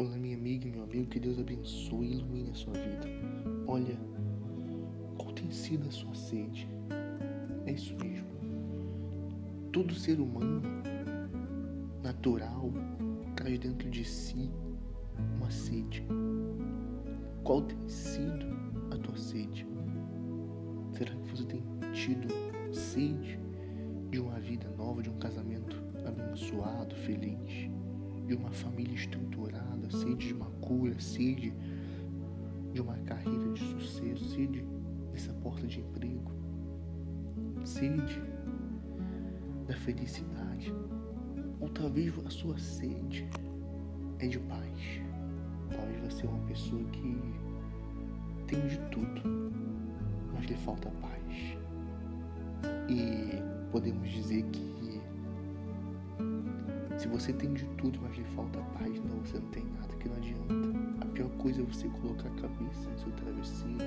Olá, minha amiga e meu amigo, que Deus abençoe e ilumine a sua vida. Olha, qual tem sido a sua sede? É isso mesmo. Todo ser humano natural traz dentro de si uma sede. Qual tem sido a tua sede? Será que você tem tido sede de uma vida nova, de um casamento abençoado, feliz, de uma família estruturada, sede de uma cura, sede de uma carreira de sucesso, sede dessa porta de emprego, sede da felicidade, ou talvez a sua sede é de paz. Talvez você é uma pessoa que tem de tudo, mas lhe falta paz. E podemos dizer que você tem de tudo, mas lhe falta paz, não, você não tem nada, que não adianta. A pior coisa é você colocar a cabeça no seu travesseiro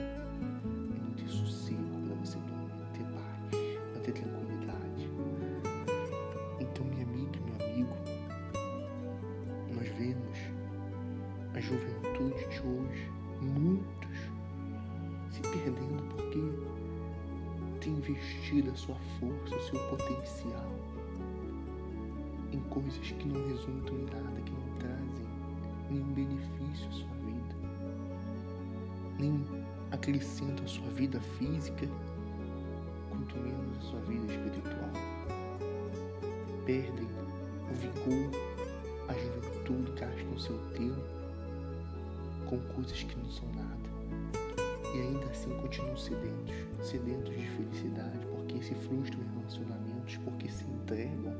e não ter sossego para você não ter paz, não ter tranquilidade. Então, minha amiga, meu amigo, nós vemos a juventude de hoje, muitos se perdendo porque tem investido a sua força, o seu potencial em coisas que não resultam em nada, que não trazem nenhum benefício à sua vida, nem acrescentam a sua vida física, quanto menos a sua vida espiritual. Perdem o vigor, a juventude, gastam seu tempo com coisas que não são nada e ainda assim continuam sedentos, sedentos de felicidade, porque se frustram em relacionamentos, porque se entregam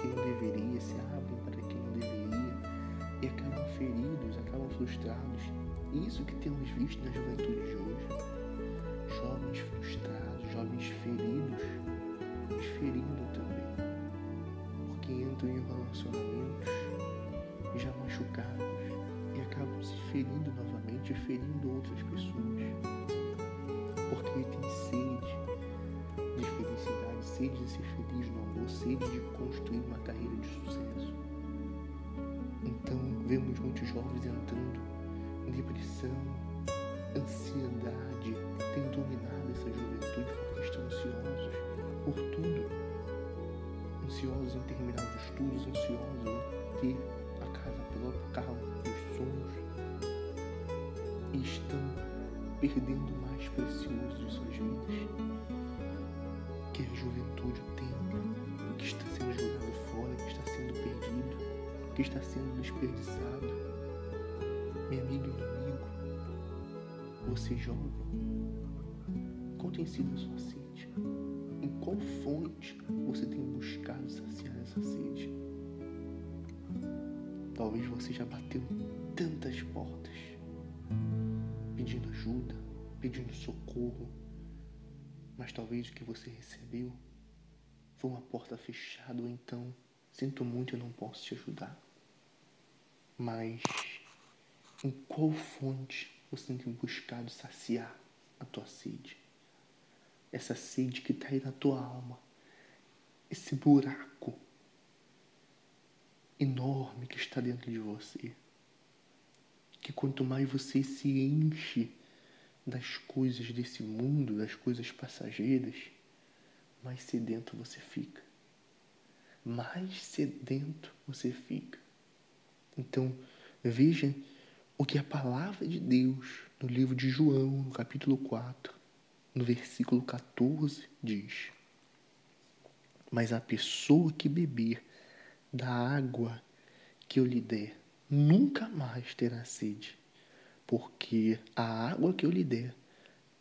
quem não deveria, se abrem para quem não deveria e acabam feridos, acabam frustrados. Isso que temos visto na juventude de hoje. Jovens frustrados, jovens feridos, ferindo também, porque entram em relacionamentos já machucados e acabam se ferindo novamente, ferindo outras pessoas. Porque tem sede de sede de ser feliz no amor, sede de construir uma carreira de sucesso. Então vemos muitos jovens entrando em depressão, ansiedade, tem dominado essa juventude porque estão ansiosos por tudo. Ansiosos em terminar os estudos, ansiosos em ter a casa própria, o carro dos sonhos. E estão perdendo o mais precioso de suas vidas, juventude, o tempo, que está sendo jogado fora, que está sendo perdido, que está sendo desperdiçado. Minha amiga e meu amigo, você jovem, qual tem sido a sua sede? Em qual fonte você tem buscado saciar essa sede? Talvez você já bateu tantas portas, pedindo ajuda, pedindo socorro, mas talvez o que você recebeu foi uma porta fechada, ou então, sinto muito, eu não posso te ajudar. Mas em qual fonte você tem buscado saciar a tua sede? Essa sede que está aí na tua alma, esse buraco enorme que está dentro de você. Que quanto mais você se enche das coisas desse mundo, das coisas passageiras, mais sedento você fica. Mais sedento você fica. Então, veja o que a palavra de Deus no livro de João, no capítulo 4, no versículo 14, diz: Mas a pessoa que beber da água que eu lhe der, nunca mais terá sede, porque a água que eu lhe der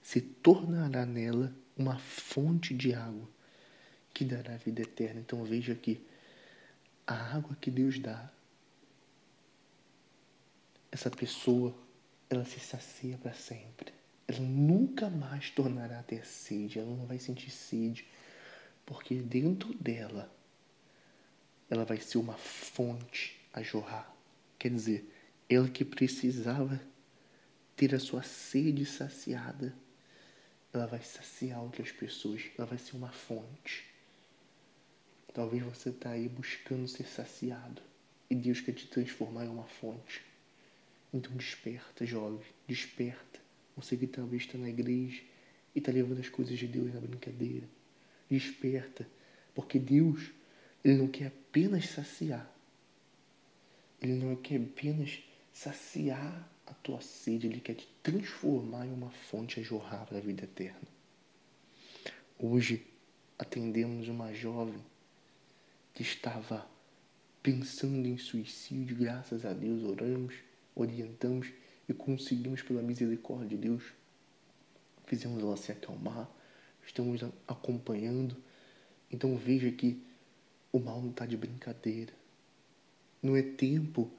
se tornará nela uma fonte de água que dará vida eterna. Então veja que a água que Deus dá, essa pessoa, ela se sacia para sempre. Ela nunca mais tornará a ter sede, ela não vai sentir sede, porque dentro dela ela vai ser uma fonte a jorrar. Quer dizer, ela que precisava ter a sua sede saciada, ela vai saciar outras pessoas, ela vai ser uma fonte. Talvez você está aí buscando ser saciado e Deus quer te transformar em uma fonte. Então desperta, jovem, desperta. Você que talvez está na igreja e está levando as coisas de Deus na brincadeira. Desperta, porque Deus, Ele não quer apenas saciar. Ele não quer apenas saciar a tua sede, Ele quer te transformar em uma fonte a jorrar para a vida eterna. Hoje atendemos uma jovem que estava pensando em suicídio, graças a Deus oramos, orientamos e conseguimos pela misericórdia de Deus. Fizemos ela se acalmar, estamos acompanhando. Então veja que o mal não está de brincadeira. Não é tempo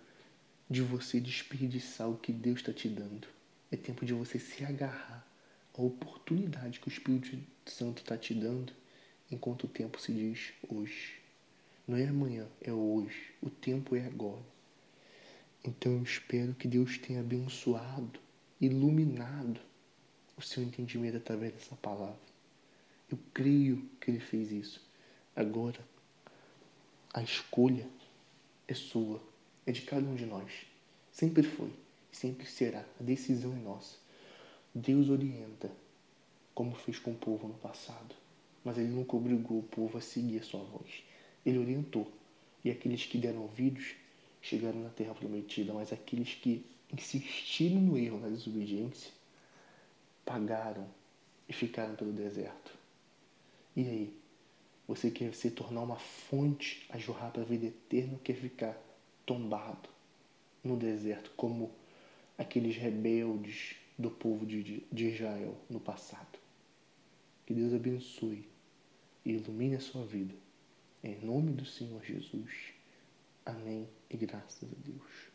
de você desperdiçar o que Deus está te dando. É tempo de você se agarrar à oportunidade que o Espírito Santo está te dando enquanto o tempo se diz hoje. Não é amanhã, é hoje. O tempo é agora. Então eu espero que Deus tenha abençoado, iluminado o seu entendimento através dessa palavra. Eu creio que Ele fez isso. Agora, a escolha é sua é de cada um de nós. Sempre foi e sempre será. A decisão é nossa. Deus orienta, como fez com o povo no passado, mas ele nunca obrigou o povo a seguir a sua voz. Ele orientou, e aqueles que deram ouvidos chegaram na terra prometida, mas aqueles que insistiram no erro, na desobediência, pagaram e ficaram pelo deserto. E aí? Você quer se tornar uma fonte a jorrar para a vida eterna ou quer ficar tombado no deserto, como aqueles rebeldes do povo de, de Israel no passado. Que Deus abençoe e ilumine a sua vida. Em nome do Senhor Jesus. Amém e graças a Deus.